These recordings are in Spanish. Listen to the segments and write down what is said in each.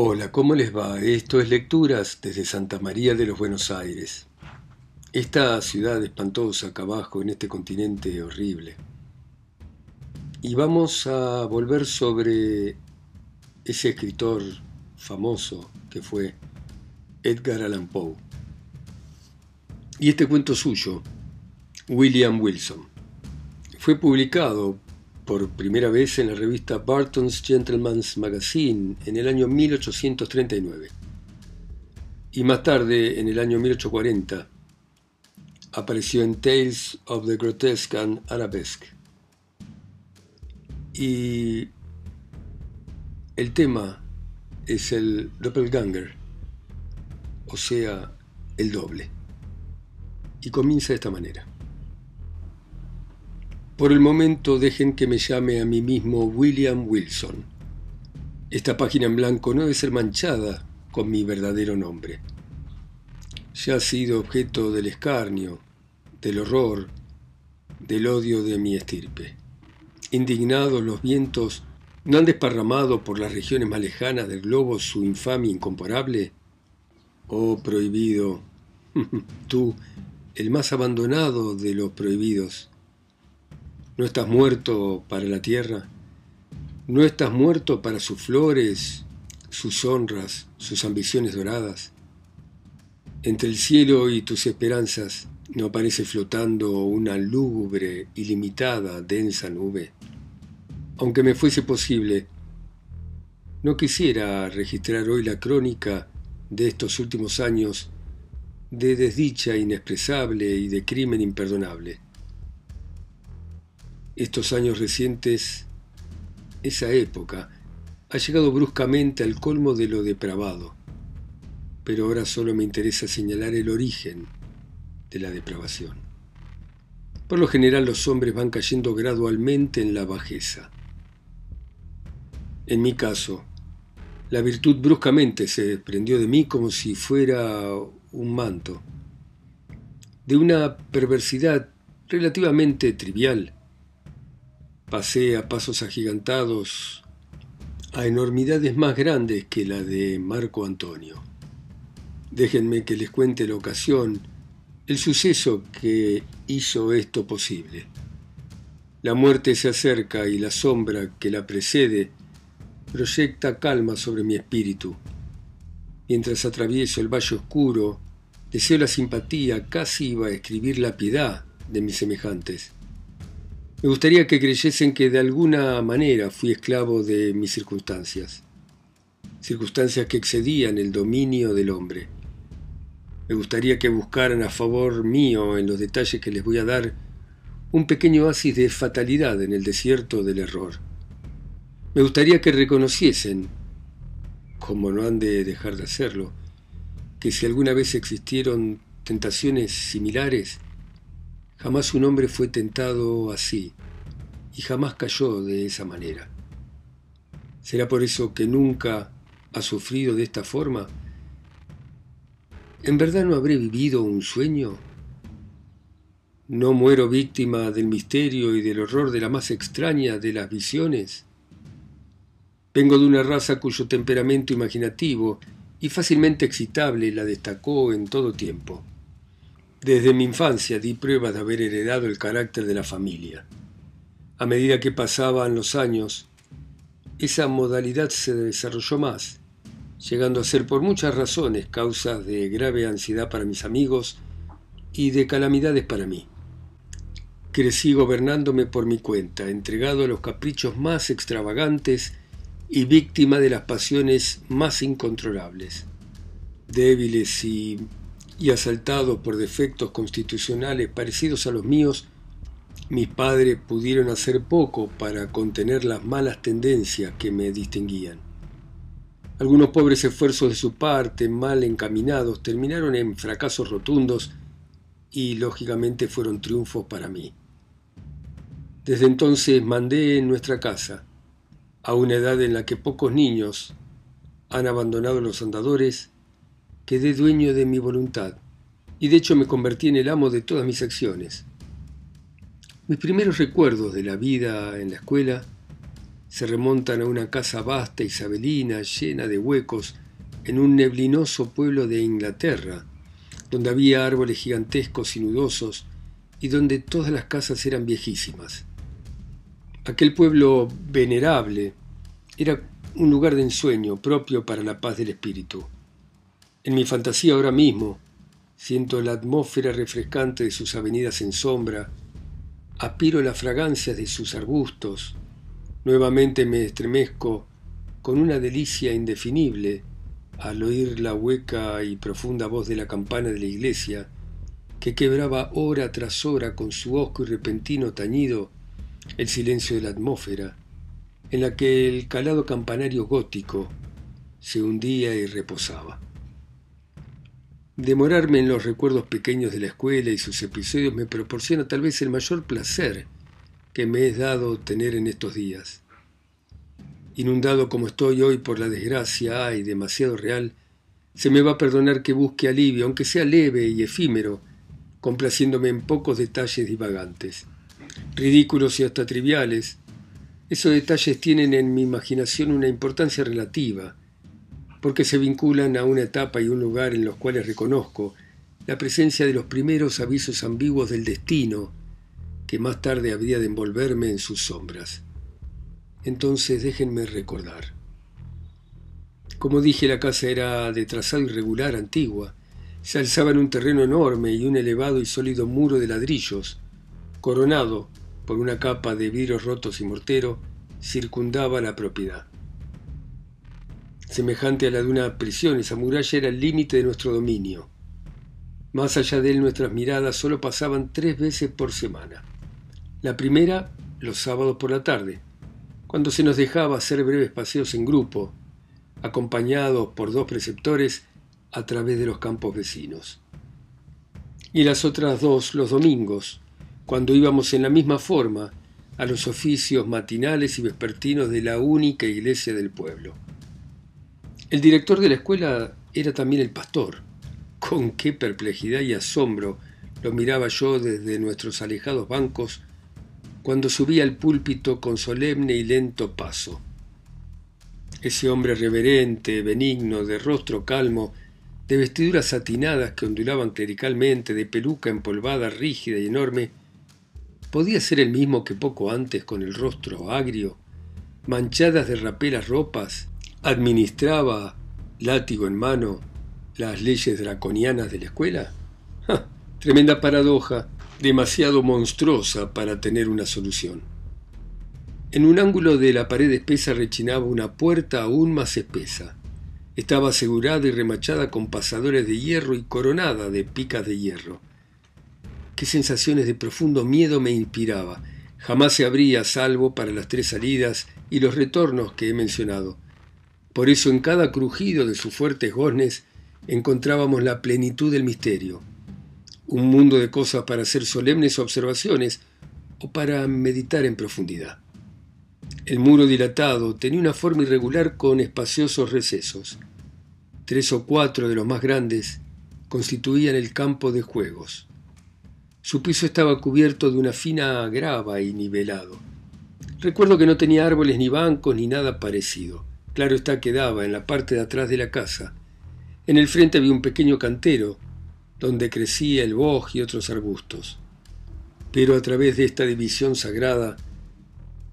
Hola, ¿cómo les va? Esto es Lecturas desde Santa María de los Buenos Aires. Esta ciudad espantosa acá abajo en este continente horrible. Y vamos a volver sobre ese escritor famoso que fue Edgar Allan Poe. Y este cuento suyo, William Wilson, fue publicado por primera vez en la revista Barton's Gentleman's Magazine en el año 1839. Y más tarde, en el año 1840, apareció en Tales of the Grotesque and Arabesque. Y el tema es el doppelganger, o sea, el doble. Y comienza de esta manera. Por el momento dejen que me llame a mí mismo William Wilson. Esta página en blanco no debe ser manchada con mi verdadero nombre. Ya ha sido objeto del escarnio, del horror, del odio de mi estirpe. Indignados los vientos no han desparramado por las regiones más lejanas del globo su infamia incomparable. Oh prohibido, tú, el más abandonado de los prohibidos, no estás muerto para la tierra. No estás muerto para sus flores, sus honras, sus ambiciones doradas. Entre el cielo y tus esperanzas no aparece flotando una lúgubre, ilimitada, densa nube. Aunque me fuese posible, no quisiera registrar hoy la crónica de estos últimos años de desdicha inexpresable y de crimen imperdonable estos años recientes, esa época, ha llegado bruscamente al colmo de lo depravado, pero ahora solo me interesa señalar el origen de la depravación. Por lo general los hombres van cayendo gradualmente en la bajeza. En mi caso, la virtud bruscamente se desprendió de mí como si fuera un manto, de una perversidad relativamente trivial, pasé a pasos agigantados a enormidades más grandes que la de Marco Antonio. Déjenme que les cuente la ocasión, el suceso que hizo esto posible. La muerte se acerca y la sombra que la precede proyecta calma sobre mi espíritu. Mientras atravieso el valle oscuro, deseo la simpatía, casi iba a escribir la piedad de mis semejantes. Me gustaría que creyesen que de alguna manera fui esclavo de mis circunstancias, circunstancias que excedían el dominio del hombre. Me gustaría que buscaran a favor mío en los detalles que les voy a dar un pequeño oasis de fatalidad en el desierto del error. Me gustaría que reconociesen, como no han de dejar de hacerlo, que si alguna vez existieron tentaciones similares, Jamás un hombre fue tentado así y jamás cayó de esa manera. ¿Será por eso que nunca ha sufrido de esta forma? ¿En verdad no habré vivido un sueño? ¿No muero víctima del misterio y del horror de la más extraña de las visiones? Vengo de una raza cuyo temperamento imaginativo y fácilmente excitable la destacó en todo tiempo. Desde mi infancia di pruebas de haber heredado el carácter de la familia. A medida que pasaban los años, esa modalidad se desarrolló más, llegando a ser por muchas razones causas de grave ansiedad para mis amigos y de calamidades para mí. Crecí gobernándome por mi cuenta, entregado a los caprichos más extravagantes y víctima de las pasiones más incontrolables. Débiles y y asaltado por defectos constitucionales parecidos a los míos, mis padres pudieron hacer poco para contener las malas tendencias que me distinguían. Algunos pobres esfuerzos de su parte, mal encaminados, terminaron en fracasos rotundos y lógicamente fueron triunfos para mí. Desde entonces mandé en nuestra casa, a una edad en la que pocos niños han abandonado los andadores, quedé dueño de mi voluntad y de hecho me convertí en el amo de todas mis acciones. Mis primeros recuerdos de la vida en la escuela se remontan a una casa vasta isabelina llena de huecos en un neblinoso pueblo de Inglaterra, donde había árboles gigantescos y nudosos y donde todas las casas eran viejísimas. Aquel pueblo venerable era un lugar de ensueño propio para la paz del espíritu. En mi fantasía ahora mismo siento la atmósfera refrescante de sus avenidas en sombra, apiro las fragancias de sus arbustos, nuevamente me estremezco con una delicia indefinible al oír la hueca y profunda voz de la campana de la iglesia, que quebraba hora tras hora con su osco y repentino tañido el silencio de la atmósfera, en la que el calado campanario gótico se hundía y reposaba. Demorarme en los recuerdos pequeños de la escuela y sus episodios me proporciona tal vez el mayor placer que me es dado tener en estos días. Inundado como estoy hoy por la desgracia, ay, demasiado real, se me va a perdonar que busque alivio, aunque sea leve y efímero, complaciéndome en pocos detalles divagantes, ridículos y hasta triviales. Esos detalles tienen en mi imaginación una importancia relativa, porque se vinculan a una etapa y un lugar en los cuales reconozco la presencia de los primeros avisos ambiguos del destino, que más tarde habría de envolverme en sus sombras. Entonces déjenme recordar. Como dije, la casa era de trazado irregular antigua. Se alzaba en un terreno enorme y un elevado y sólido muro de ladrillos, coronado por una capa de vidrios rotos y mortero, circundaba la propiedad. Semejante a la de una prisión, esa muralla era el límite de nuestro dominio. Más allá de él nuestras miradas solo pasaban tres veces por semana. La primera, los sábados por la tarde, cuando se nos dejaba hacer breves paseos en grupo, acompañados por dos preceptores a través de los campos vecinos. Y las otras dos los domingos, cuando íbamos en la misma forma a los oficios matinales y vespertinos de la única iglesia del pueblo. El director de la escuela era también el pastor. Con qué perplejidad y asombro lo miraba yo desde nuestros alejados bancos cuando subía al púlpito con solemne y lento paso. Ese hombre reverente, benigno, de rostro calmo, de vestiduras satinadas que ondulaban clericalmente, de peluca empolvada, rígida y enorme, podía ser el mismo que poco antes, con el rostro agrio, manchadas de rapelas ropas, administraba, látigo en mano, las leyes draconianas de la escuela? Tremenda paradoja demasiado monstruosa para tener una solución. En un ángulo de la pared espesa rechinaba una puerta aún más espesa. Estaba asegurada y remachada con pasadores de hierro y coronada de picas de hierro. Qué sensaciones de profundo miedo me inspiraba. Jamás se abría salvo para las tres salidas y los retornos que he mencionado. Por eso en cada crujido de sus fuertes goznes encontrábamos la plenitud del misterio un mundo de cosas para hacer solemnes observaciones o para meditar en profundidad. El muro dilatado tenía una forma irregular con espaciosos recesos. Tres o cuatro de los más grandes constituían el campo de juegos. Su piso estaba cubierto de una fina grava y nivelado. Recuerdo que no tenía árboles ni bancos ni nada parecido. Claro está que daba en la parte de atrás de la casa. En el frente había un pequeño cantero donde crecía el boj y otros arbustos. Pero a través de esta división sagrada,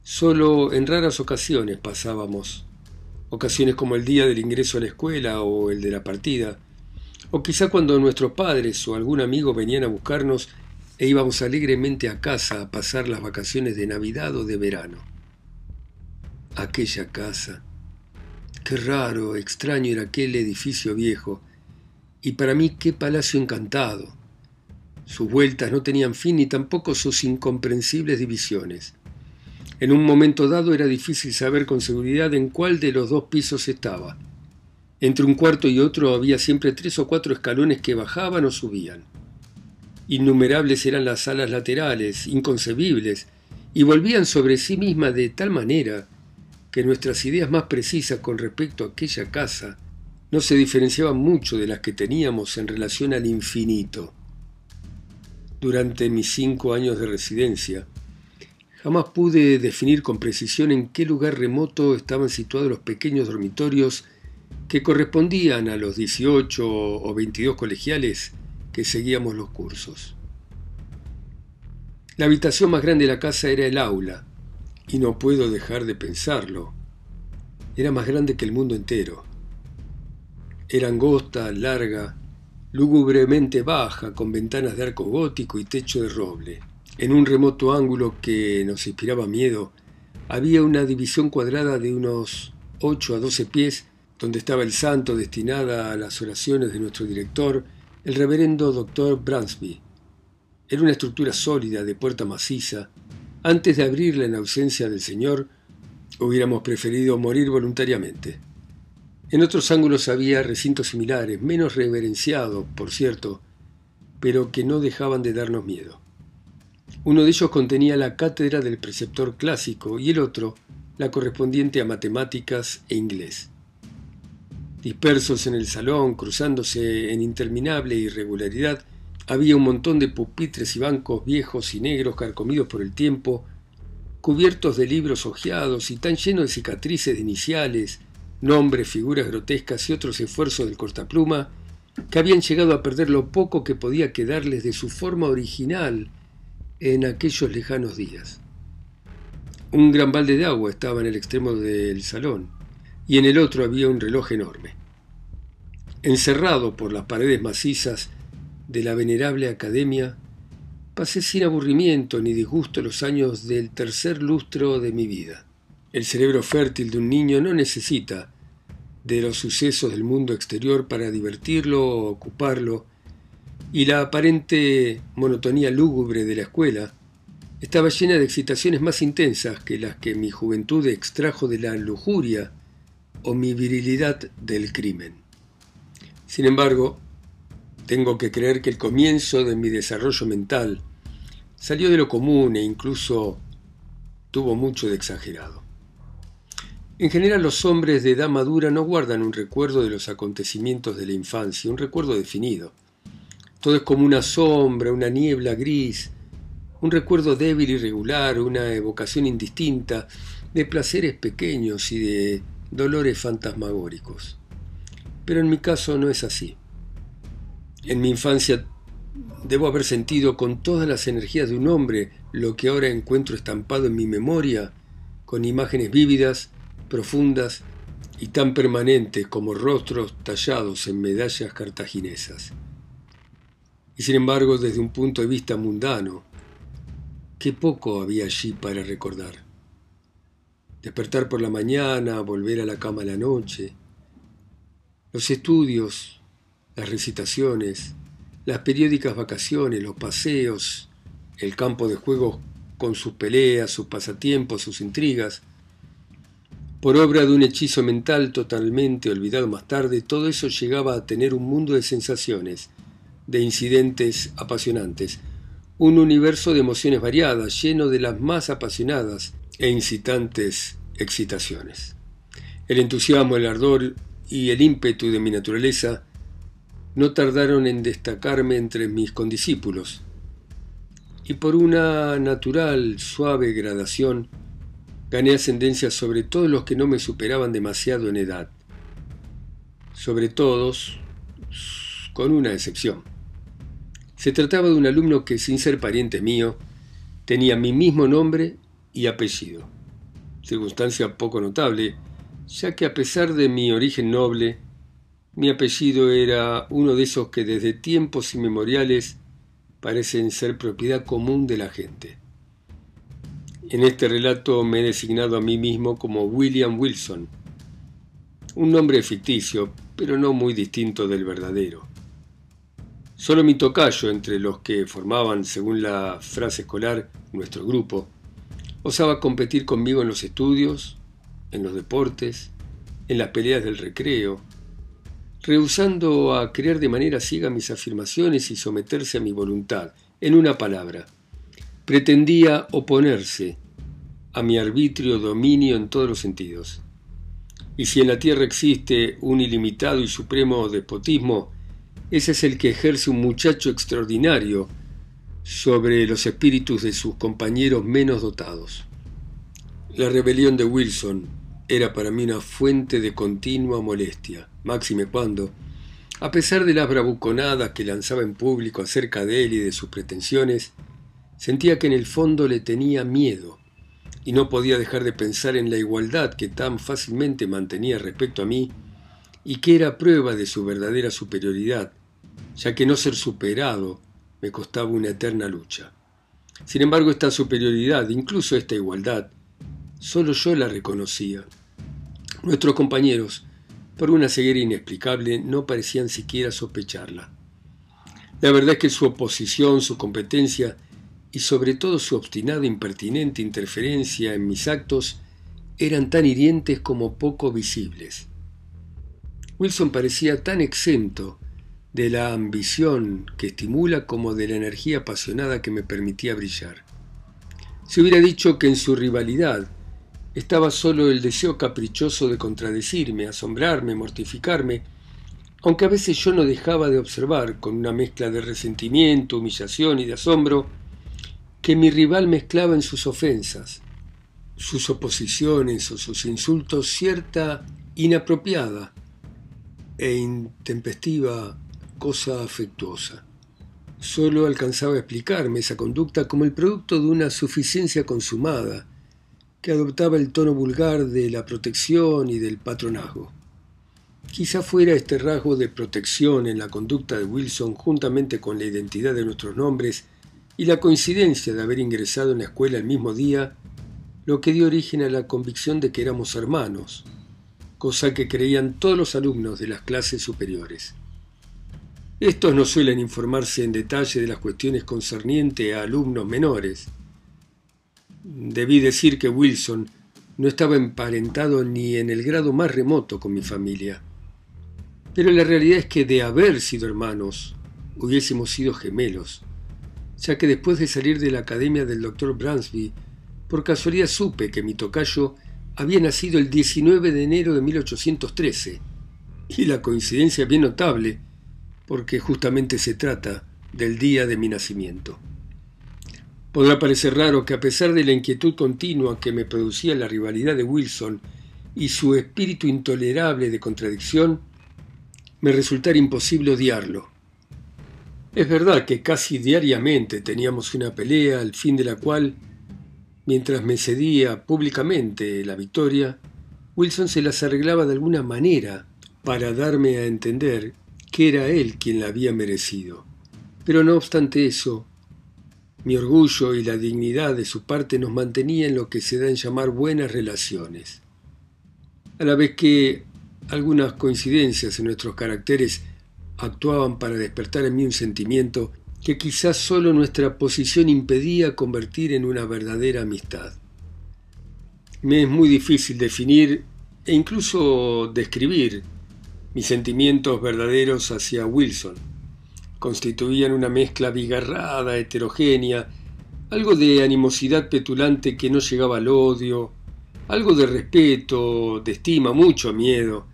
solo en raras ocasiones pasábamos, ocasiones como el día del ingreso a la escuela o el de la partida, o quizá cuando nuestros padres o algún amigo venían a buscarnos e íbamos alegremente a casa a pasar las vacaciones de Navidad o de verano. Aquella casa. Qué raro, extraño era aquel edificio viejo, y para mí qué palacio encantado. Sus vueltas no tenían fin ni tampoco sus incomprensibles divisiones. En un momento dado era difícil saber con seguridad en cuál de los dos pisos estaba. Entre un cuarto y otro había siempre tres o cuatro escalones que bajaban o subían. Innumerables eran las salas laterales, inconcebibles, y volvían sobre sí mismas de tal manera que nuestras ideas más precisas con respecto a aquella casa no se diferenciaban mucho de las que teníamos en relación al infinito. Durante mis cinco años de residencia, Jamás pude definir con precisión en qué lugar remoto estaban situados los pequeños dormitorios que correspondían a los 18 o 22 colegiales que seguíamos los cursos. La habitación más grande de la casa era el aula, y no puedo dejar de pensarlo. Era más grande que el mundo entero. Era angosta, larga, lúgubremente baja, con ventanas de arco gótico y techo de roble. En un remoto ángulo que nos inspiraba miedo, había una división cuadrada de unos 8 a 12 pies, donde estaba el santo destinada a las oraciones de nuestro director, el reverendo doctor Bransby. Era una estructura sólida de puerta maciza. Antes de abrirla en ausencia del Señor, hubiéramos preferido morir voluntariamente. En otros ángulos había recintos similares, menos reverenciados, por cierto, pero que no dejaban de darnos miedo. Uno de ellos contenía la cátedra del preceptor clásico y el otro la correspondiente a matemáticas e inglés. Dispersos en el salón, cruzándose en interminable irregularidad, había un montón de pupitres y bancos viejos y negros carcomidos por el tiempo, cubiertos de libros hojeados y tan llenos de cicatrices de iniciales, nombres, figuras grotescas y otros esfuerzos del cortapluma, que habían llegado a perder lo poco que podía quedarles de su forma original en aquellos lejanos días. Un gran balde de agua estaba en el extremo del salón y en el otro había un reloj enorme. Encerrado por las paredes macizas de la venerable academia, pasé sin aburrimiento ni disgusto los años del tercer lustro de mi vida. El cerebro fértil de un niño no necesita de los sucesos del mundo exterior para divertirlo o ocuparlo y la aparente monotonía lúgubre de la escuela estaba llena de excitaciones más intensas que las que mi juventud extrajo de la lujuria o mi virilidad del crimen. Sin embargo, tengo que creer que el comienzo de mi desarrollo mental salió de lo común e incluso tuvo mucho de exagerado. En general los hombres de edad madura no guardan un recuerdo de los acontecimientos de la infancia, un recuerdo definido. Todo es como una sombra, una niebla gris, un recuerdo débil y regular, una evocación indistinta de placeres pequeños y de dolores fantasmagóricos. Pero en mi caso no es así. En mi infancia debo haber sentido con todas las energías de un hombre lo que ahora encuentro estampado en mi memoria, con imágenes vívidas, profundas y tan permanentes como rostros tallados en medallas cartaginesas. Y sin embargo, desde un punto de vista mundano, qué poco había allí para recordar. Despertar por la mañana, volver a la cama la noche, los estudios, las recitaciones, las periódicas vacaciones, los paseos, el campo de juego con sus peleas, sus pasatiempos, sus intrigas, por obra de un hechizo mental totalmente olvidado más tarde, todo eso llegaba a tener un mundo de sensaciones, de incidentes apasionantes, un universo de emociones variadas, lleno de las más apasionadas e incitantes excitaciones. El entusiasmo, el ardor y el ímpetu de mi naturaleza no tardaron en destacarme entre mis condiscípulos, y por una natural, suave gradación, gané ascendencia sobre todos los que no me superaban demasiado en edad. Sobre todos, con una excepción. Se trataba de un alumno que, sin ser pariente mío, tenía mi mismo nombre y apellido, circunstancia poco notable, ya que a pesar de mi origen noble, mi apellido era uno de esos que desde tiempos inmemoriales parecen ser propiedad común de la gente. En este relato me he designado a mí mismo como William Wilson, un nombre ficticio, pero no muy distinto del verdadero. Solo mi tocayo, entre los que formaban, según la frase escolar, nuestro grupo, osaba competir conmigo en los estudios, en los deportes, en las peleas del recreo, rehusando a creer de manera ciega mis afirmaciones y someterse a mi voluntad. En una palabra, pretendía oponerse a mi arbitrio dominio en todos los sentidos. Y si en la tierra existe un ilimitado y supremo despotismo, ese es el que ejerce un muchacho extraordinario sobre los espíritus de sus compañeros menos dotados. La rebelión de Wilson era para mí una fuente de continua molestia, máxime cuando, a pesar de las bravuconadas que lanzaba en público acerca de él y de sus pretensiones, sentía que en el fondo le tenía miedo y no podía dejar de pensar en la igualdad que tan fácilmente mantenía respecto a mí y que era prueba de su verdadera superioridad, ya que no ser superado me costaba una eterna lucha. Sin embargo, esta superioridad, incluso esta igualdad, solo yo la reconocía. Nuestros compañeros, por una ceguera inexplicable, no parecían siquiera sospecharla. La verdad es que su oposición, su competencia y sobre todo su obstinada e impertinente interferencia en mis actos eran tan hirientes como poco visibles. Wilson parecía tan exento de la ambición que estimula como de la energía apasionada que me permitía brillar. Se hubiera dicho que en su rivalidad estaba solo el deseo caprichoso de contradecirme, asombrarme, mortificarme, aunque a veces yo no dejaba de observar, con una mezcla de resentimiento, humillación y de asombro, que mi rival mezclaba en sus ofensas, sus oposiciones o sus insultos cierta inapropiada e intempestiva cosa afectuosa. Solo alcanzaba a explicarme esa conducta como el producto de una suficiencia consumada, que adoptaba el tono vulgar de la protección y del patronazgo. Quizá fuera este rasgo de protección en la conducta de Wilson, juntamente con la identidad de nuestros nombres y la coincidencia de haber ingresado en la escuela el mismo día, lo que dio origen a la convicción de que éramos hermanos, cosa que creían todos los alumnos de las clases superiores. Estos no suelen informarse en detalle de las cuestiones concernientes a alumnos menores, Debí decir que Wilson no estaba emparentado ni en el grado más remoto con mi familia. Pero la realidad es que de haber sido hermanos, hubiésemos sido gemelos, ya que después de salir de la academia del doctor Bransby, por casualidad supe que mi tocayo había nacido el 19 de enero de 1813, y la coincidencia es bien notable, porque justamente se trata del día de mi nacimiento. Podrá parecer raro que a pesar de la inquietud continua que me producía la rivalidad de Wilson y su espíritu intolerable de contradicción, me resultara imposible odiarlo. Es verdad que casi diariamente teníamos una pelea al fin de la cual, mientras me cedía públicamente la victoria, Wilson se las arreglaba de alguna manera para darme a entender que era él quien la había merecido. Pero no obstante eso, mi orgullo y la dignidad de su parte nos mantenía en lo que se da en llamar buenas relaciones. A la vez que algunas coincidencias en nuestros caracteres actuaban para despertar en mí un sentimiento que quizás solo nuestra posición impedía convertir en una verdadera amistad. Me es muy difícil definir e incluso describir mis sentimientos verdaderos hacia Wilson constituían una mezcla bigarrada, heterogénea, algo de animosidad petulante que no llegaba al odio, algo de respeto, de estima, mucho miedo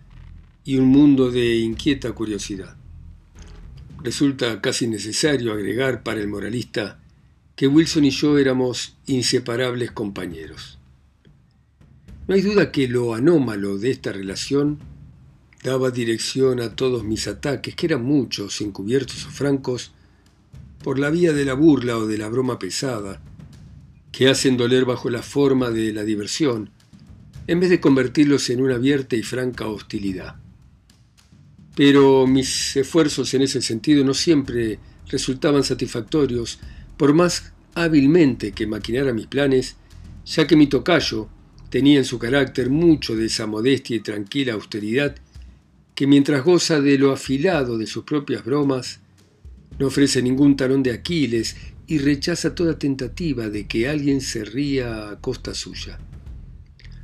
y un mundo de inquieta curiosidad. Resulta casi necesario agregar para el moralista que Wilson y yo éramos inseparables compañeros. No hay duda que lo anómalo de esta relación daba dirección a todos mis ataques, que eran muchos, encubiertos o francos, por la vía de la burla o de la broma pesada, que hacen doler bajo la forma de la diversión, en vez de convertirlos en una abierta y franca hostilidad. Pero mis esfuerzos en ese sentido no siempre resultaban satisfactorios, por más hábilmente que maquinara mis planes, ya que mi tocayo tenía en su carácter mucho de esa modestia y tranquila austeridad que mientras goza de lo afilado de sus propias bromas, no ofrece ningún talón de Aquiles y rechaza toda tentativa de que alguien se ría a costa suya.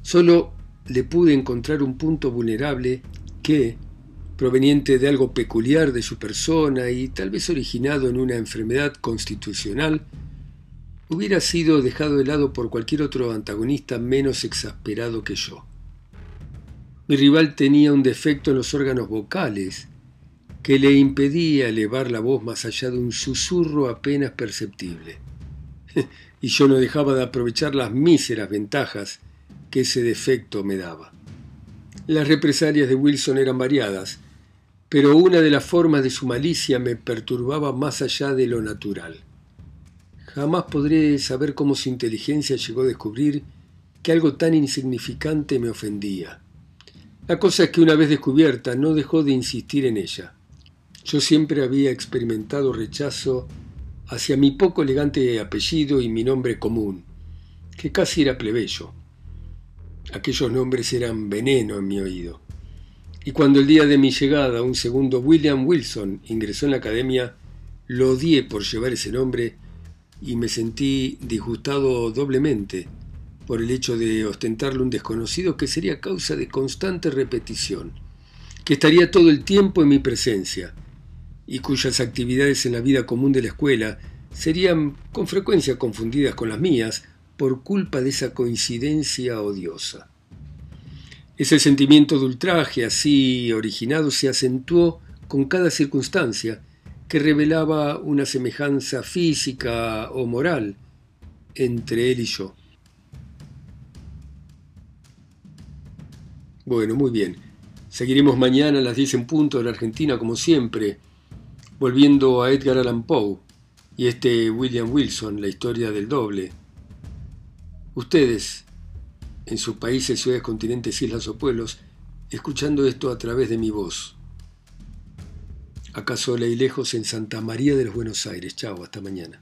Solo le pude encontrar un punto vulnerable que, proveniente de algo peculiar de su persona y tal vez originado en una enfermedad constitucional, hubiera sido dejado de lado por cualquier otro antagonista menos exasperado que yo. Mi rival tenía un defecto en los órganos vocales, que le impedía elevar la voz más allá de un susurro apenas perceptible. y yo no dejaba de aprovechar las míseras ventajas que ese defecto me daba. Las represalias de Wilson eran variadas, pero una de las formas de su malicia me perturbaba más allá de lo natural. Jamás podré saber cómo su inteligencia llegó a descubrir que algo tan insignificante me ofendía. La cosa es que una vez descubierta no dejó de insistir en ella. Yo siempre había experimentado rechazo hacia mi poco elegante apellido y mi nombre común, que casi era plebeyo. Aquellos nombres eran veneno en mi oído. Y cuando el día de mi llegada un segundo William Wilson ingresó en la academia, lo odié por llevar ese nombre y me sentí disgustado doblemente por el hecho de ostentarle un desconocido que sería causa de constante repetición, que estaría todo el tiempo en mi presencia, y cuyas actividades en la vida común de la escuela serían con frecuencia confundidas con las mías por culpa de esa coincidencia odiosa. Ese sentimiento de ultraje así originado se acentuó con cada circunstancia que revelaba una semejanza física o moral entre él y yo. Bueno, muy bien. Seguiremos mañana a las 10 en punto de la Argentina, como siempre, volviendo a Edgar Allan Poe y este William Wilson, la historia del doble. Ustedes, en sus países, ciudades, continentes, islas o pueblos, escuchando esto a través de mi voz. Acá sola y lejos en Santa María de los Buenos Aires. Chao, hasta mañana.